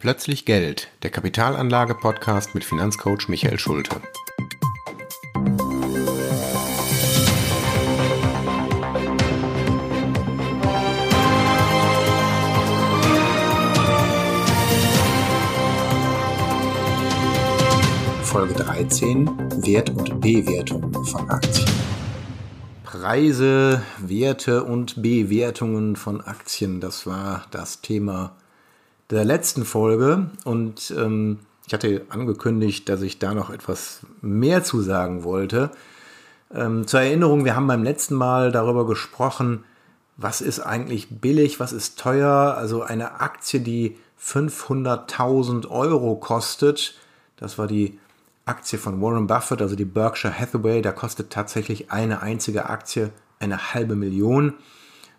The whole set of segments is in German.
Plötzlich Geld, der Kapitalanlage-Podcast mit Finanzcoach Michael Schulte. Folge 13 Wert- und Bewertung von Aktien. Preise, Werte und Bewertungen von Aktien, das war das Thema der letzten Folge und ähm, ich hatte angekündigt, dass ich da noch etwas mehr zu sagen wollte. Ähm, zur Erinnerung, wir haben beim letzten Mal darüber gesprochen, was ist eigentlich billig, was ist teuer. Also eine Aktie, die 500.000 Euro kostet, das war die Aktie von Warren Buffett, also die Berkshire Hathaway, da kostet tatsächlich eine einzige Aktie eine halbe Million.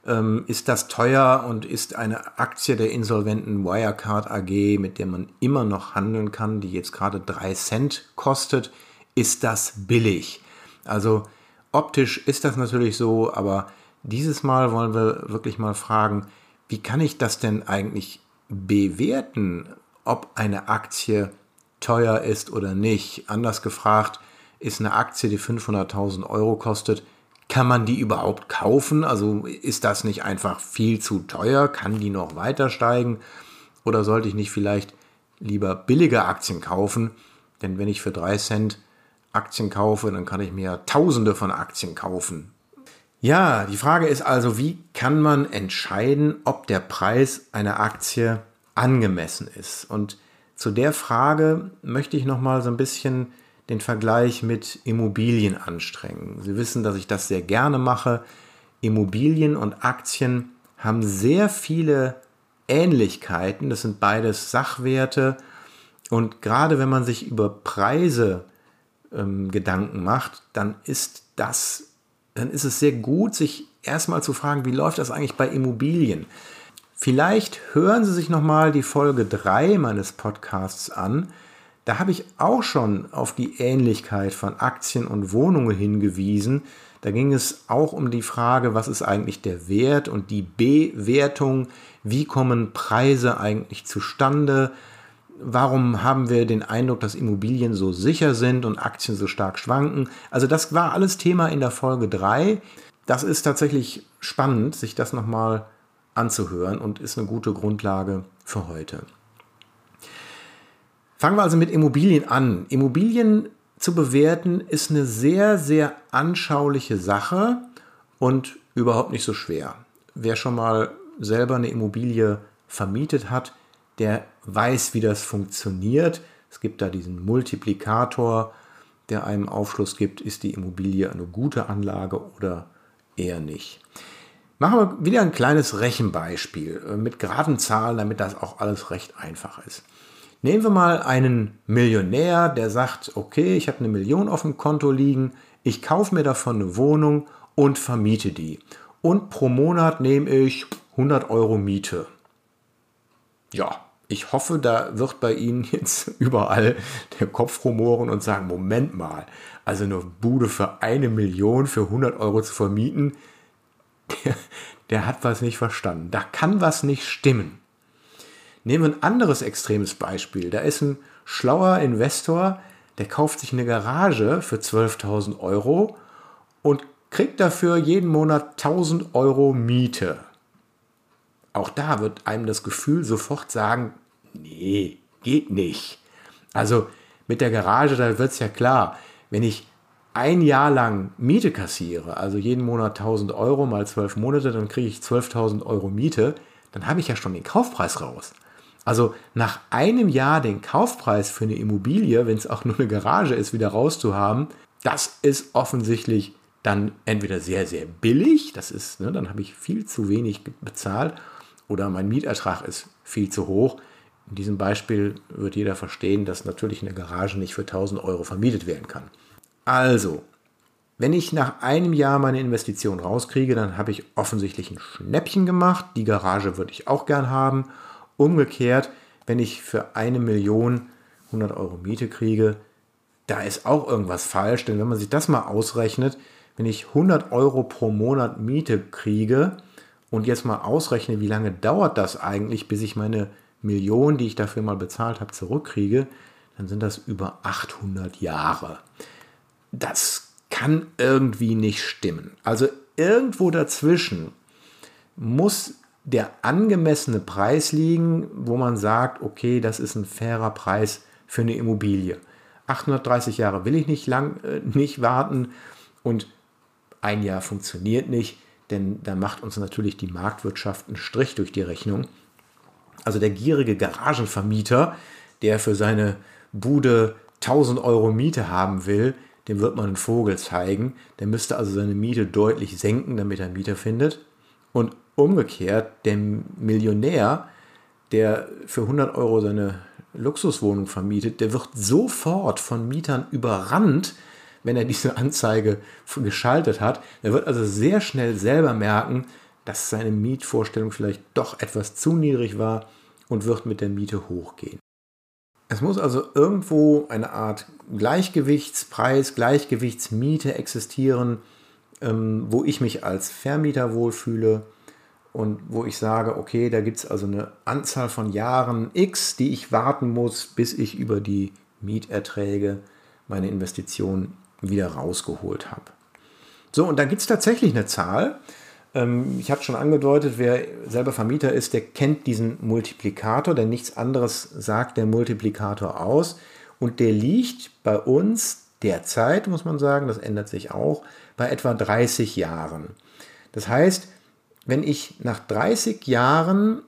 Ähm, ist das teuer und ist eine Aktie der insolventen Wirecard AG, mit der man immer noch handeln kann, die jetzt gerade 3 Cent kostet, ist das billig? Also optisch ist das natürlich so, aber dieses Mal wollen wir wirklich mal fragen, wie kann ich das denn eigentlich bewerten, ob eine Aktie teuer ist oder nicht? Anders gefragt, ist eine Aktie, die 500.000 Euro kostet, kann man die überhaupt kaufen? Also ist das nicht einfach viel zu teuer? Kann die noch weiter steigen? Oder sollte ich nicht vielleicht lieber billige Aktien kaufen? Denn wenn ich für drei Cent Aktien kaufe, dann kann ich mir Tausende von Aktien kaufen. Ja, die Frage ist also, wie kann man entscheiden, ob der Preis einer Aktie angemessen ist? Und zu der Frage möchte ich noch mal so ein bisschen den Vergleich mit Immobilien anstrengen. Sie wissen, dass ich das sehr gerne mache. Immobilien und Aktien haben sehr viele Ähnlichkeiten. Das sind beides Sachwerte. Und gerade wenn man sich über Preise ähm, Gedanken macht, dann ist das, dann ist es sehr gut, sich erstmal zu fragen, wie läuft das eigentlich bei Immobilien? Vielleicht hören Sie sich nochmal die Folge 3 meines Podcasts an. Da habe ich auch schon auf die Ähnlichkeit von Aktien und Wohnungen hingewiesen. Da ging es auch um die Frage, was ist eigentlich der Wert und die Bewertung, wie kommen Preise eigentlich zustande, warum haben wir den Eindruck, dass Immobilien so sicher sind und Aktien so stark schwanken. Also das war alles Thema in der Folge 3. Das ist tatsächlich spannend, sich das nochmal anzuhören und ist eine gute Grundlage für heute. Fangen wir also mit Immobilien an. Immobilien zu bewerten ist eine sehr, sehr anschauliche Sache und überhaupt nicht so schwer. Wer schon mal selber eine Immobilie vermietet hat, der weiß, wie das funktioniert. Es gibt da diesen Multiplikator, der einem Aufschluss gibt, ist die Immobilie eine gute Anlage oder eher nicht. Machen wir wieder ein kleines Rechenbeispiel äh, mit geraden Zahlen, damit das auch alles recht einfach ist. Nehmen wir mal einen Millionär, der sagt, okay, ich habe eine Million auf dem Konto liegen, ich kaufe mir davon eine Wohnung und vermiete die. Und pro Monat nehme ich 100 Euro Miete. Ja, ich hoffe, da wird bei Ihnen jetzt überall der Kopf rumoren und sagen, Moment mal, also eine Bude für eine Million für 100 Euro zu vermieten, der, der hat was nicht verstanden. Da kann was nicht stimmen. Nehmen wir ein anderes extremes Beispiel. Da ist ein schlauer Investor, der kauft sich eine Garage für 12.000 Euro und kriegt dafür jeden Monat 1000 Euro Miete. Auch da wird einem das Gefühl sofort sagen, nee, geht nicht. Also mit der Garage, da wird es ja klar, wenn ich ein Jahr lang Miete kassiere, also jeden Monat 1000 Euro mal 12 Monate, dann kriege ich 12.000 Euro Miete, dann habe ich ja schon den Kaufpreis raus. Also nach einem Jahr den Kaufpreis für eine Immobilie, wenn es auch nur eine Garage ist, wieder rauszuhaben, das ist offensichtlich dann entweder sehr, sehr billig, das ist, ne, dann habe ich viel zu wenig bezahlt, oder mein Mietertrag ist viel zu hoch. In diesem Beispiel wird jeder verstehen, dass natürlich eine Garage nicht für 1000 Euro vermietet werden kann. Also, wenn ich nach einem Jahr meine Investition rauskriege, dann habe ich offensichtlich ein Schnäppchen gemacht. Die Garage würde ich auch gern haben Umgekehrt, wenn ich für eine Million 100 Euro Miete kriege, da ist auch irgendwas falsch, denn wenn man sich das mal ausrechnet, wenn ich 100 Euro pro Monat Miete kriege und jetzt mal ausrechne, wie lange dauert das eigentlich, bis ich meine Million, die ich dafür mal bezahlt habe, zurückkriege, dann sind das über 800 Jahre. Das kann irgendwie nicht stimmen. Also irgendwo dazwischen muss der angemessene Preis liegen, wo man sagt, okay, das ist ein fairer Preis für eine Immobilie. 830 Jahre will ich nicht lang äh, nicht warten und ein Jahr funktioniert nicht, denn da macht uns natürlich die Marktwirtschaft einen Strich durch die Rechnung. Also der gierige Garagenvermieter, der für seine Bude 1000 Euro Miete haben will, dem wird man einen Vogel zeigen. Der müsste also seine Miete deutlich senken, damit er Mieter findet. Und umgekehrt, der Millionär, der für 100 Euro seine Luxuswohnung vermietet, der wird sofort von Mietern überrannt, wenn er diese Anzeige geschaltet hat. Er wird also sehr schnell selber merken, dass seine Mietvorstellung vielleicht doch etwas zu niedrig war und wird mit der Miete hochgehen. Es muss also irgendwo eine Art Gleichgewichtspreis, Gleichgewichtsmiete existieren, ähm, wo ich mich als Vermieter wohlfühle und wo ich sage, okay, da gibt es also eine Anzahl von Jahren X, die ich warten muss, bis ich über die Mieterträge meine Investition wieder rausgeholt habe. So, und da gibt es tatsächlich eine Zahl. Ähm, ich habe schon angedeutet, wer selber Vermieter ist, der kennt diesen Multiplikator, denn nichts anderes sagt der Multiplikator aus. Und der liegt bei uns derzeit, muss man sagen, das ändert sich auch, bei etwa 30 Jahren. Das heißt, wenn ich nach 30 Jahren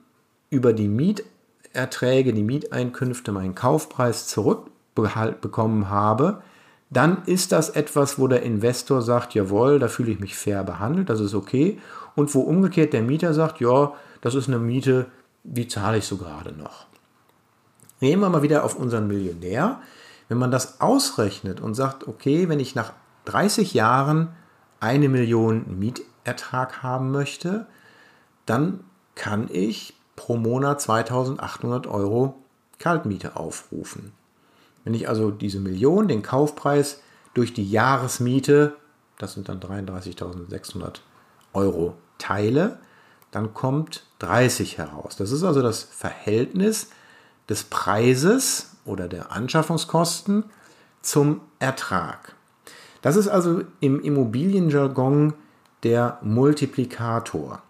über die Mieterträge, die Mieteinkünfte, meinen Kaufpreis zurückbekommen habe, dann ist das etwas, wo der Investor sagt, jawohl, da fühle ich mich fair behandelt, das ist okay. Und wo umgekehrt der Mieter sagt, ja, das ist eine Miete, die zahle ich so gerade noch. Nehmen wir mal wieder auf unseren Millionär. Wenn man das ausrechnet und sagt, okay, wenn ich nach 30 Jahren eine Million Mietertrag haben möchte, dann kann ich pro Monat 2800 Euro Kaltmiete aufrufen. Wenn ich also diese Million, den Kaufpreis, durch die Jahresmiete, das sind dann 33.600 Euro, teile, dann kommt 30 heraus. Das ist also das Verhältnis des Preises oder der Anschaffungskosten zum Ertrag. Das ist also im Immobilienjargon der Multiplikator.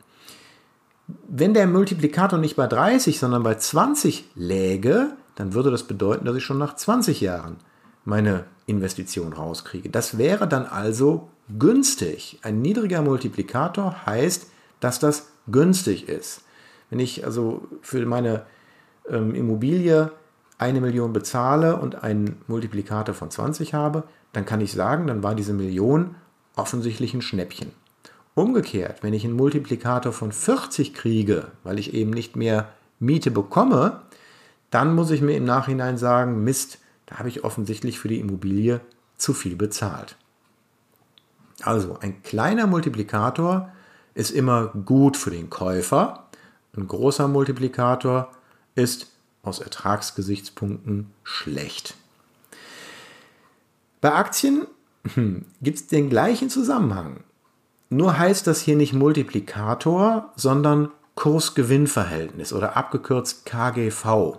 Wenn der Multiplikator nicht bei 30, sondern bei 20 läge, dann würde das bedeuten, dass ich schon nach 20 Jahren meine Investition rauskriege. Das wäre dann also günstig. Ein niedriger Multiplikator heißt, dass das günstig ist. Wenn ich also für meine ähm, Immobilie eine Million bezahle und einen Multiplikator von 20 habe, dann kann ich sagen, dann war diese Million offensichtlich ein Schnäppchen. Umgekehrt, wenn ich einen Multiplikator von 40 kriege, weil ich eben nicht mehr Miete bekomme, dann muss ich mir im Nachhinein sagen, Mist, da habe ich offensichtlich für die Immobilie zu viel bezahlt. Also ein kleiner Multiplikator ist immer gut für den Käufer, ein großer Multiplikator ist aus Ertragsgesichtspunkten schlecht. Bei Aktien hm, gibt es den gleichen Zusammenhang. Nur heißt das hier nicht Multiplikator, sondern Kurs-Gewinn-Verhältnis oder abgekürzt KGV.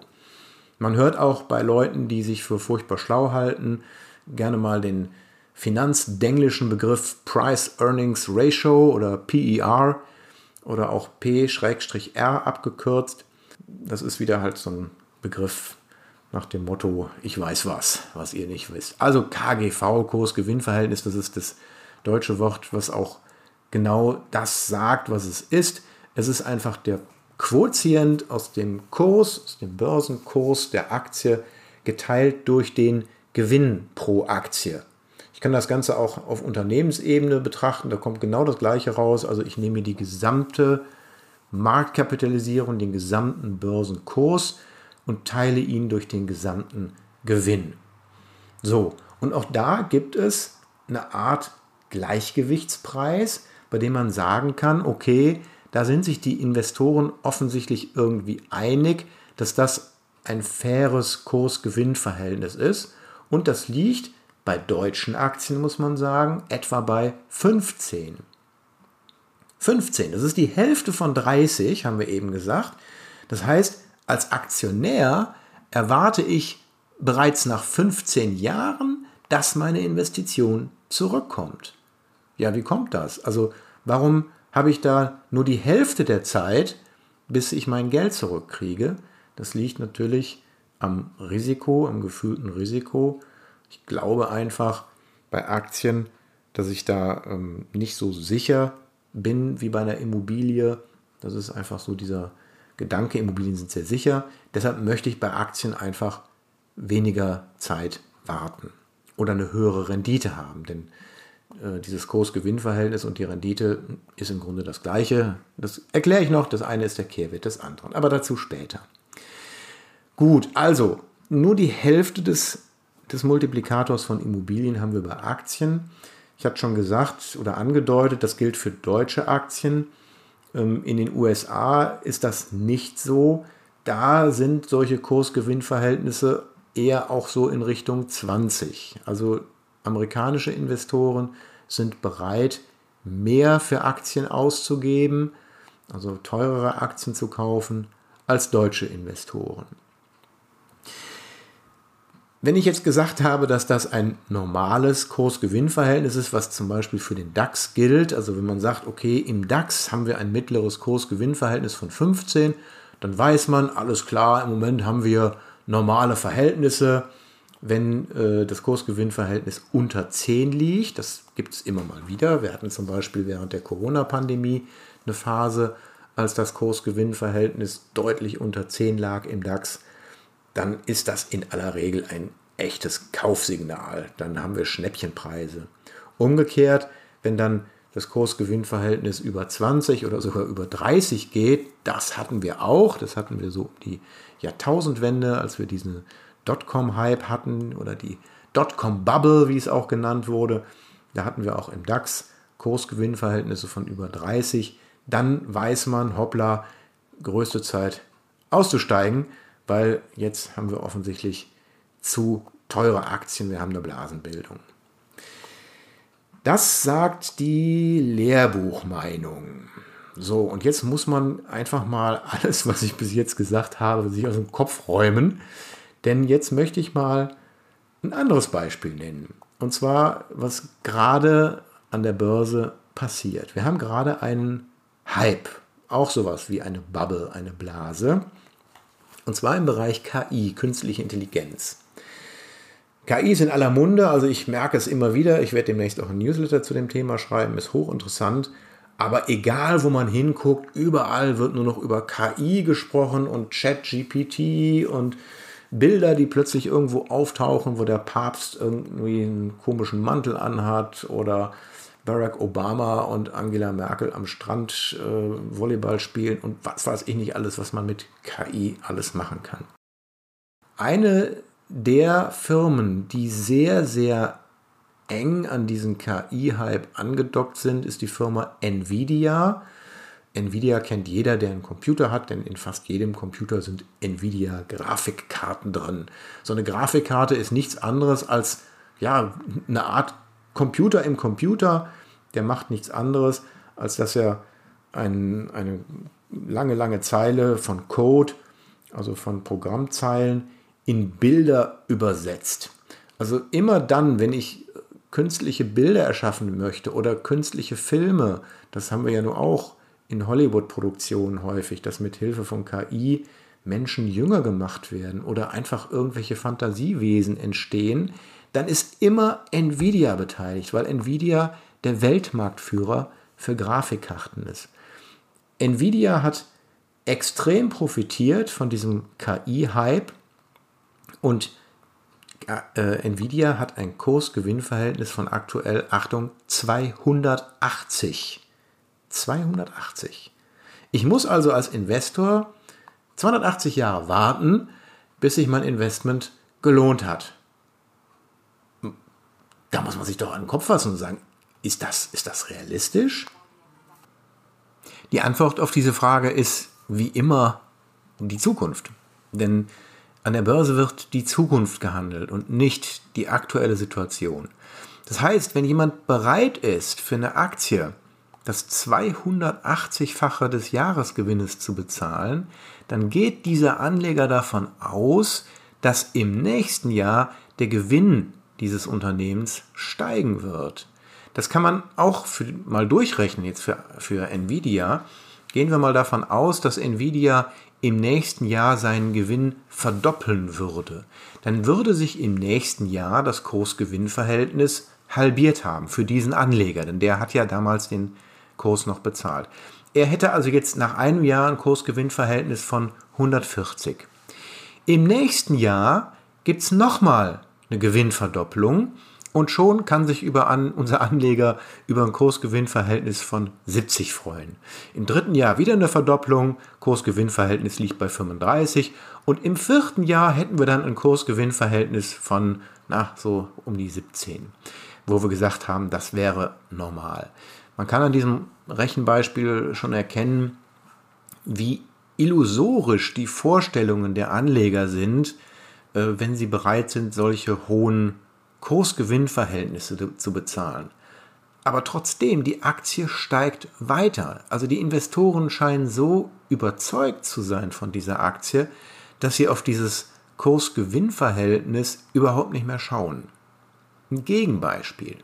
Man hört auch bei Leuten, die sich für furchtbar schlau halten, gerne mal den finanzdenglischen Begriff Price Earnings Ratio oder PER oder auch P-R abgekürzt. Das ist wieder halt so ein Begriff nach dem Motto, ich weiß was, was ihr nicht wisst. Also KGV, Kurs-Gewinn-Verhältnis, das ist das deutsche Wort, was auch genau das sagt, was es ist. Es ist einfach der Quotient aus dem Kurs, aus dem Börsenkurs der Aktie geteilt durch den Gewinn pro Aktie. Ich kann das Ganze auch auf Unternehmensebene betrachten, da kommt genau das gleiche raus. Also ich nehme die gesamte Marktkapitalisierung, den gesamten Börsenkurs und teile ihn durch den gesamten Gewinn. So, und auch da gibt es eine Art Gleichgewichtspreis, bei dem man sagen kann, okay, da sind sich die Investoren offensichtlich irgendwie einig, dass das ein faires Kurs-Gewinn-Verhältnis ist. Und das liegt bei deutschen Aktien, muss man sagen, etwa bei 15. 15, das ist die Hälfte von 30, haben wir eben gesagt. Das heißt, als Aktionär erwarte ich bereits nach 15 Jahren, dass meine Investition zurückkommt. Ja, wie kommt das? Also warum habe ich da nur die Hälfte der Zeit, bis ich mein Geld zurückkriege? Das liegt natürlich am Risiko, am gefühlten Risiko. Ich glaube einfach bei Aktien, dass ich da ähm, nicht so sicher bin wie bei einer Immobilie. Das ist einfach so dieser Gedanke, Immobilien sind sehr sicher. Deshalb möchte ich bei Aktien einfach weniger Zeit warten oder eine höhere Rendite haben. Denn dieses Kurs-Gewinn-Verhältnis und die Rendite ist im Grunde das gleiche. Das erkläre ich noch. Das eine ist der Kehrwert des anderen. Aber dazu später. Gut, also nur die Hälfte des, des Multiplikators von Immobilien haben wir bei Aktien. Ich hatte schon gesagt oder angedeutet, das gilt für deutsche Aktien. Ähm, in den USA ist das nicht so. Da sind solche Kursgewinnverhältnisse eher auch so in Richtung 20. Also amerikanische Investoren sind bereit, mehr für Aktien auszugeben, also teurere Aktien zu kaufen, als deutsche Investoren. Wenn ich jetzt gesagt habe, dass das ein normales Kurs-Gewinn-Verhältnis ist, was zum Beispiel für den DAX gilt, also wenn man sagt, okay, im DAX haben wir ein mittleres Kurs-Gewinn-Verhältnis von 15, dann weiß man, alles klar, im Moment haben wir normale Verhältnisse. Wenn äh, das Kursgewinnverhältnis unter 10 liegt, das gibt es immer mal wieder. Wir hatten zum Beispiel während der Corona-Pandemie eine Phase, als das Kursgewinnverhältnis deutlich unter 10 lag im DAX dann ist das in aller Regel ein echtes Kaufsignal. Dann haben wir Schnäppchenpreise. Umgekehrt, wenn dann das Kursgewinnverhältnis über 20 oder sogar über 30 geht, das hatten wir auch. Das hatten wir so um die Jahrtausendwende, als wir diesen Dotcom-Hype hatten oder die Dotcom-Bubble, wie es auch genannt wurde. Da hatten wir auch im DAX Kursgewinnverhältnisse von über 30. Dann weiß man, hoppla, größte Zeit auszusteigen weil jetzt haben wir offensichtlich zu teure Aktien, wir haben eine Blasenbildung. Das sagt die Lehrbuchmeinung. So, und jetzt muss man einfach mal alles, was ich bis jetzt gesagt habe, sich aus dem Kopf räumen. Denn jetzt möchte ich mal ein anderes Beispiel nennen. Und zwar, was gerade an der Börse passiert. Wir haben gerade einen Hype, auch sowas wie eine Bubble, eine Blase. Und zwar im Bereich KI, künstliche Intelligenz. KI ist in aller Munde, also ich merke es immer wieder. Ich werde demnächst auch ein Newsletter zu dem Thema schreiben, ist hochinteressant. Aber egal, wo man hinguckt, überall wird nur noch über KI gesprochen und Chat-GPT und Bilder, die plötzlich irgendwo auftauchen, wo der Papst irgendwie einen komischen Mantel anhat oder Barack Obama und Angela Merkel am Strand äh, Volleyball spielen und was weiß ich nicht alles, was man mit KI alles machen kann. Eine der Firmen, die sehr, sehr eng an diesen KI-Hype angedockt sind, ist die Firma Nvidia. Nvidia kennt jeder, der einen Computer hat, denn in fast jedem Computer sind Nvidia-Grafikkarten drin. So eine Grafikkarte ist nichts anderes als ja, eine Art Computer im Computer, der macht nichts anderes, als dass er ein, eine lange, lange Zeile von Code, also von Programmzeilen, in Bilder übersetzt. Also immer dann, wenn ich künstliche Bilder erschaffen möchte oder künstliche Filme, das haben wir ja nur auch in Hollywood-Produktionen häufig, dass mit Hilfe von KI Menschen jünger gemacht werden oder einfach irgendwelche Fantasiewesen entstehen, dann ist immer Nvidia beteiligt, weil Nvidia der Weltmarktführer für Grafikkarten ist. Nvidia hat extrem profitiert von diesem KI-Hype und äh, Nvidia hat ein Kurs-Gewinn-Verhältnis von aktuell, Achtung, 280. 280. Ich muss also als Investor 280 Jahre warten, bis sich mein Investment gelohnt hat. Da muss man sich doch an den Kopf fassen und sagen, ist das, ist das realistisch? Die Antwort auf diese Frage ist wie immer die Zukunft. Denn an der Börse wird die Zukunft gehandelt und nicht die aktuelle Situation. Das heißt, wenn jemand bereit ist, für eine Aktie das 280-fache des Jahresgewinnes zu bezahlen, dann geht dieser Anleger davon aus, dass im nächsten Jahr der Gewinn dieses Unternehmens steigen wird. Das kann man auch für, mal durchrechnen jetzt für, für Nvidia. Gehen wir mal davon aus, dass Nvidia im nächsten Jahr seinen Gewinn verdoppeln würde. Dann würde sich im nächsten Jahr das Kurs-Gewinn-Verhältnis halbiert haben für diesen Anleger, denn der hat ja damals den Kurs noch bezahlt. Er hätte also jetzt nach einem Jahr ein Kursgewinnverhältnis von 140. Im nächsten Jahr gibt es nochmal eine Gewinnverdopplung und schon kann sich über an, unser Anleger über ein Kursgewinnverhältnis von 70 freuen. Im dritten Jahr wieder eine Verdopplung, Kursgewinnverhältnis liegt bei 35 und im vierten Jahr hätten wir dann ein Kursgewinnverhältnis von na, so um die 17, wo wir gesagt haben, das wäre normal. Man kann an diesem Rechenbeispiel schon erkennen, wie illusorisch die Vorstellungen der Anleger sind, äh, wenn sie bereit sind, solche hohen Kursgewinnverhältnisse zu bezahlen. Aber trotzdem, die Aktie steigt weiter. Also die Investoren scheinen so überzeugt zu sein von dieser Aktie, dass sie auf dieses Kursgewinnverhältnis überhaupt nicht mehr schauen. Ein Gegenbeispiel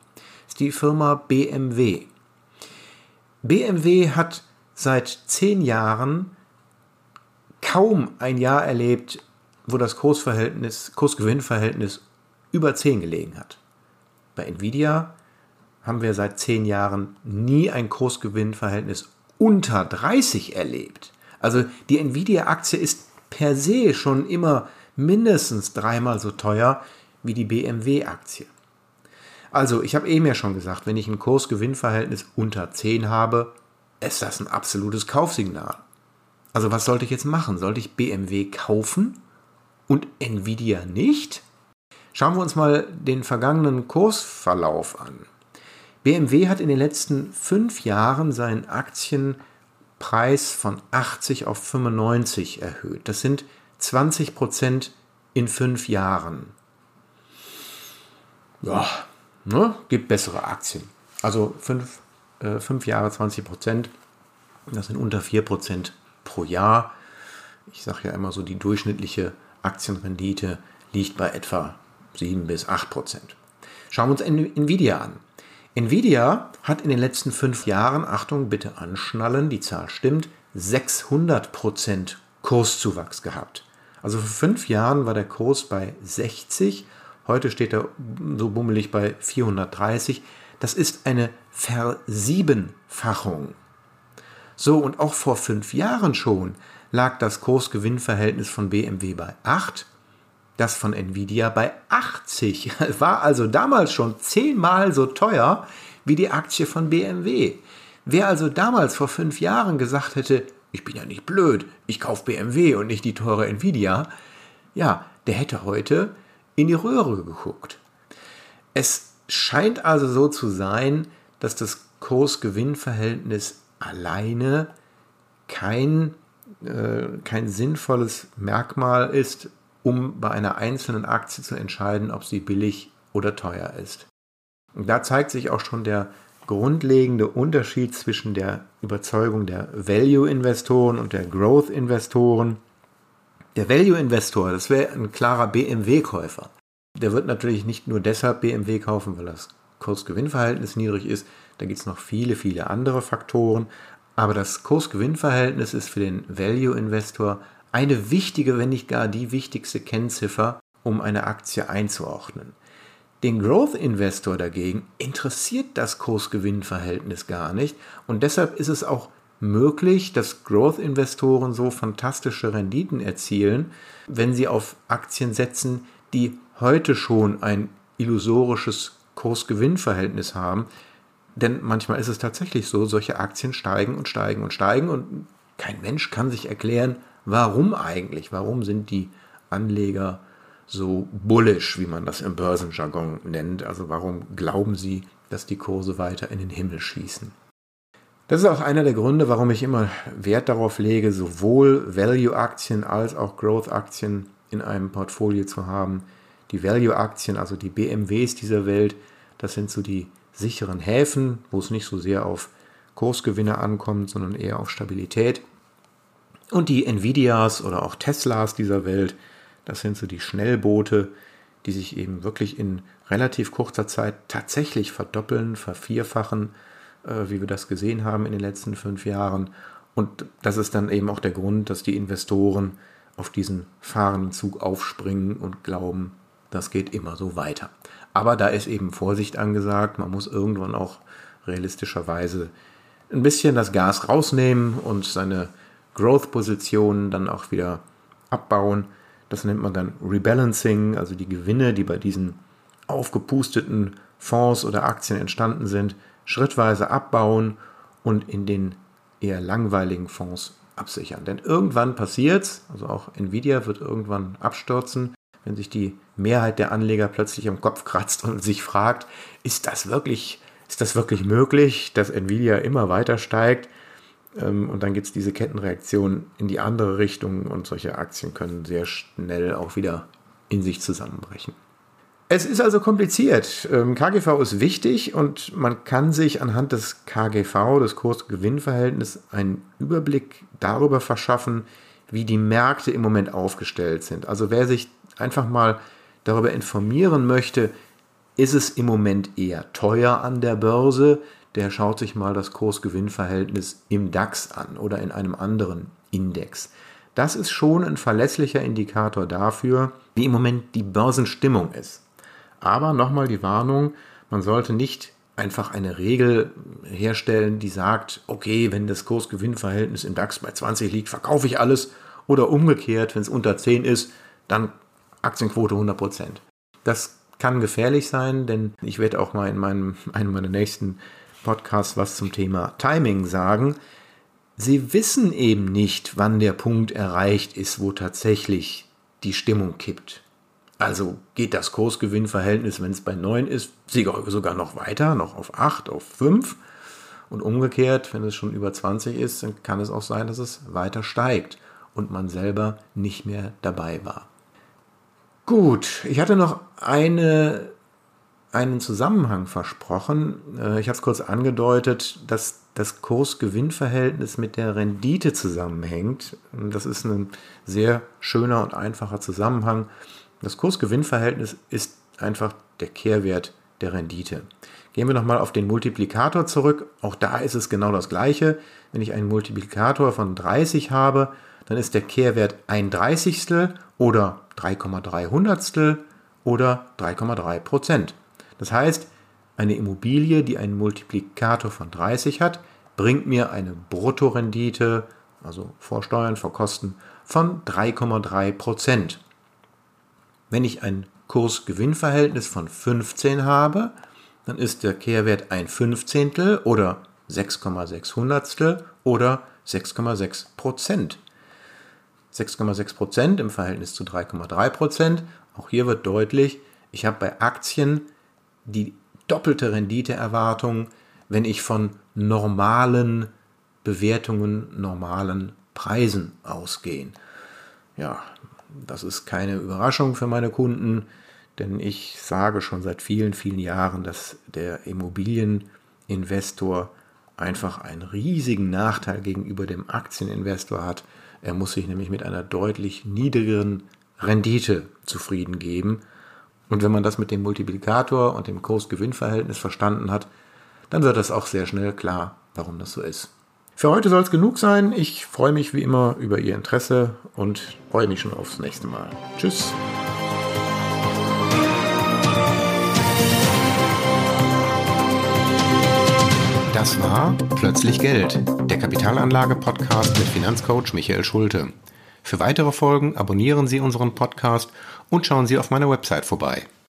ist die Firma BMW. BMW hat seit zehn Jahren kaum ein Jahr erlebt, wo das Kursverhältnis, Kursgewinnverhältnis über 10 gelegen hat. Bei Nvidia haben wir seit 10 Jahren nie ein Kursgewinnverhältnis unter 30 erlebt. Also die Nvidia-Aktie ist per se schon immer mindestens dreimal so teuer wie die BMW-Aktie. Also, ich habe eben ja schon gesagt, wenn ich ein Kursgewinnverhältnis unter 10 habe, ist das ein absolutes Kaufsignal. Also, was sollte ich jetzt machen? Sollte ich BMW kaufen und Nvidia nicht? Schauen wir uns mal den vergangenen Kursverlauf an. BMW hat in den letzten fünf Jahren seinen Aktienpreis von 80 auf 95 erhöht. Das sind 20 Prozent in fünf Jahren. Ja, Ne? Gibt bessere Aktien. Also fünf, äh, fünf Jahre 20 Prozent, das sind unter 4 Prozent pro Jahr. Ich sage ja immer so, die durchschnittliche Aktienrendite liegt bei etwa 7 bis 8 Prozent. Schauen wir uns Nvidia an. Nvidia hat in den letzten fünf Jahren, Achtung, bitte anschnallen, die Zahl stimmt, 600 Prozent Kurszuwachs gehabt. Also vor fünf Jahren war der Kurs bei 60 Heute steht er so bummelig bei 430. Das ist eine Versiebenfachung. So, und auch vor fünf Jahren schon lag das Kursgewinnverhältnis von BMW bei 8, das von Nvidia bei 80. War also damals schon zehnmal so teuer wie die Aktie von BMW. Wer also damals vor fünf Jahren gesagt hätte, ich bin ja nicht blöd, ich kaufe BMW und nicht die teure Nvidia, ja, der hätte heute in die Röhre geguckt. Es scheint also so zu sein, dass das Kurs-Gewinn-Verhältnis alleine kein, äh, kein sinnvolles Merkmal ist, um bei einer einzelnen Aktie zu entscheiden, ob sie billig oder teuer ist. Und da zeigt sich auch schon der grundlegende Unterschied zwischen der Überzeugung der Value-Investoren und der Growth-Investoren. Der Value-Investor, das wäre ein klarer BMW-Käufer. Der wird natürlich nicht nur deshalb BMW kaufen, weil das Kursgewinnverhältnis niedrig ist. Da gibt es noch viele, viele andere Faktoren. Aber das Kursgewinnverhältnis ist für den Value-Investor eine wichtige, wenn nicht gar die wichtigste Kennziffer, um eine Aktie einzuordnen. Den Growth-Investor dagegen interessiert das Kursgewinnverhältnis gar nicht und deshalb ist es auch möglich, dass Growth-Investoren so fantastische Renditen erzielen, wenn sie auf Aktien setzen, die heute schon ein illusorisches Kurs-Gewinn-Verhältnis haben. Denn manchmal ist es tatsächlich so, solche Aktien steigen und steigen und steigen und kein Mensch kann sich erklären, warum eigentlich, warum sind die Anleger so bullish, wie man das im Börsenjargon nennt. Also warum glauben sie, dass die Kurse weiter in den Himmel schießen? Das ist auch einer der Gründe, warum ich immer Wert darauf lege, sowohl Value-Aktien als auch Growth-Aktien in einem Portfolio zu haben. Die Value-Aktien, also die BMWs dieser Welt, das sind so die sicheren Häfen, wo es nicht so sehr auf Kursgewinne ankommt, sondern eher auf Stabilität. Und die Nvidias oder auch Teslas dieser Welt, das sind so die Schnellboote, die sich eben wirklich in relativ kurzer Zeit tatsächlich verdoppeln, vervierfachen, äh, wie wir das gesehen haben in den letzten fünf Jahren. Und das ist dann eben auch der Grund, dass die Investoren auf diesen fahrenden Zug aufspringen und glauben, das geht immer so weiter. Aber da ist eben Vorsicht angesagt. Man muss irgendwann auch realistischerweise ein bisschen das Gas rausnehmen und seine Growth-Positionen dann auch wieder abbauen. Das nennt man dann Rebalancing, also die Gewinne, die bei diesen aufgepusteten Fonds oder Aktien entstanden sind, schrittweise abbauen und in den eher langweiligen Fonds absichern. Denn irgendwann passiert es, also auch Nvidia wird irgendwann abstürzen, wenn sich die Mehrheit der Anleger plötzlich am Kopf kratzt und sich fragt, ist das wirklich, ist das wirklich möglich, dass Nvidia immer weiter steigt? Ähm, und dann gibt es diese Kettenreaktion in die andere Richtung und solche Aktien können sehr schnell auch wieder in sich zusammenbrechen. Es ist also kompliziert. Ähm, KGV ist wichtig und man kann sich anhand des KGV, des Kurs-Gewinn-Verhältnisses, einen Überblick darüber verschaffen, wie die Märkte im Moment aufgestellt sind. Also wer sich einfach mal darüber informieren möchte, ist es im Moment eher teuer an der Börse, der schaut sich mal das Kurs-Gewinn-Verhältnis im DAX an oder in einem anderen Index. Das ist schon ein verlässlicher Indikator dafür, wie im Moment die Börsenstimmung ist. Aber nochmal die Warnung, man sollte nicht einfach eine Regel herstellen, die sagt, okay, wenn das Kurs-Gewinn-Verhältnis im DAX bei 20 liegt, verkaufe ich alles. Oder umgekehrt, wenn es unter 10 ist, dann Aktienquote 100%. Das kann gefährlich sein, denn ich werde auch mal in meinem, einem meiner nächsten Podcasts was zum Thema Timing sagen. Sie wissen eben nicht, wann der Punkt erreicht ist, wo tatsächlich die Stimmung kippt. Also geht das Kursgewinnverhältnis, wenn es bei 9 ist, sogar noch weiter, noch auf 8, auf 5. Und umgekehrt, wenn es schon über 20 ist, dann kann es auch sein, dass es weiter steigt und man selber nicht mehr dabei war. Gut, ich hatte noch eine, einen Zusammenhang versprochen. Äh, ich habe es kurz angedeutet, dass das Kurs-Gewinn-Verhältnis mit der Rendite zusammenhängt. Das ist ein sehr schöner und einfacher Zusammenhang. Das Kurs-Gewinn-Verhältnis ist einfach der Kehrwert der Rendite. Gehen wir nochmal auf den Multiplikator zurück. Auch da ist es genau das gleiche. Wenn ich einen Multiplikator von 30 habe, dann ist der Kehrwert ein Dreißigstel oder 3,3 Hundertstel oder 3,3 Prozent. Das heißt, eine Immobilie, die einen Multiplikator von 30 hat, bringt mir eine Bruttorendite, also vor Steuern, vor Kosten, von 3,3 Prozent. Wenn ich ein Kurs-Gewinn-Verhältnis von 15 habe, dann ist der Kehrwert ein Fünfzehntel oder 6,6 Hundertstel oder 6,6 Prozent. 6,6 Prozent im Verhältnis zu 3,3 Prozent. Auch hier wird deutlich, ich habe bei Aktien die doppelte Renditeerwartung, wenn ich von normalen Bewertungen, normalen Preisen ausgehe. Ja, das ist keine Überraschung für meine Kunden, denn ich sage schon seit vielen, vielen Jahren, dass der Immobilieninvestor einfach einen riesigen Nachteil gegenüber dem Aktieninvestor hat. Er muss sich nämlich mit einer deutlich niedrigeren Rendite zufrieden geben. Und wenn man das mit dem Multiplikator und dem Kurs-Gewinn-Verhältnis verstanden hat, dann wird das auch sehr schnell klar, warum das so ist. Für heute soll es genug sein. Ich freue mich wie immer über Ihr Interesse und freue mich schon aufs nächste Mal. Tschüss. Das war Plötzlich Geld, der Kapitalanlage-Podcast mit Finanzcoach Michael Schulte. Für weitere Folgen abonnieren Sie unseren Podcast und schauen Sie auf meiner Website vorbei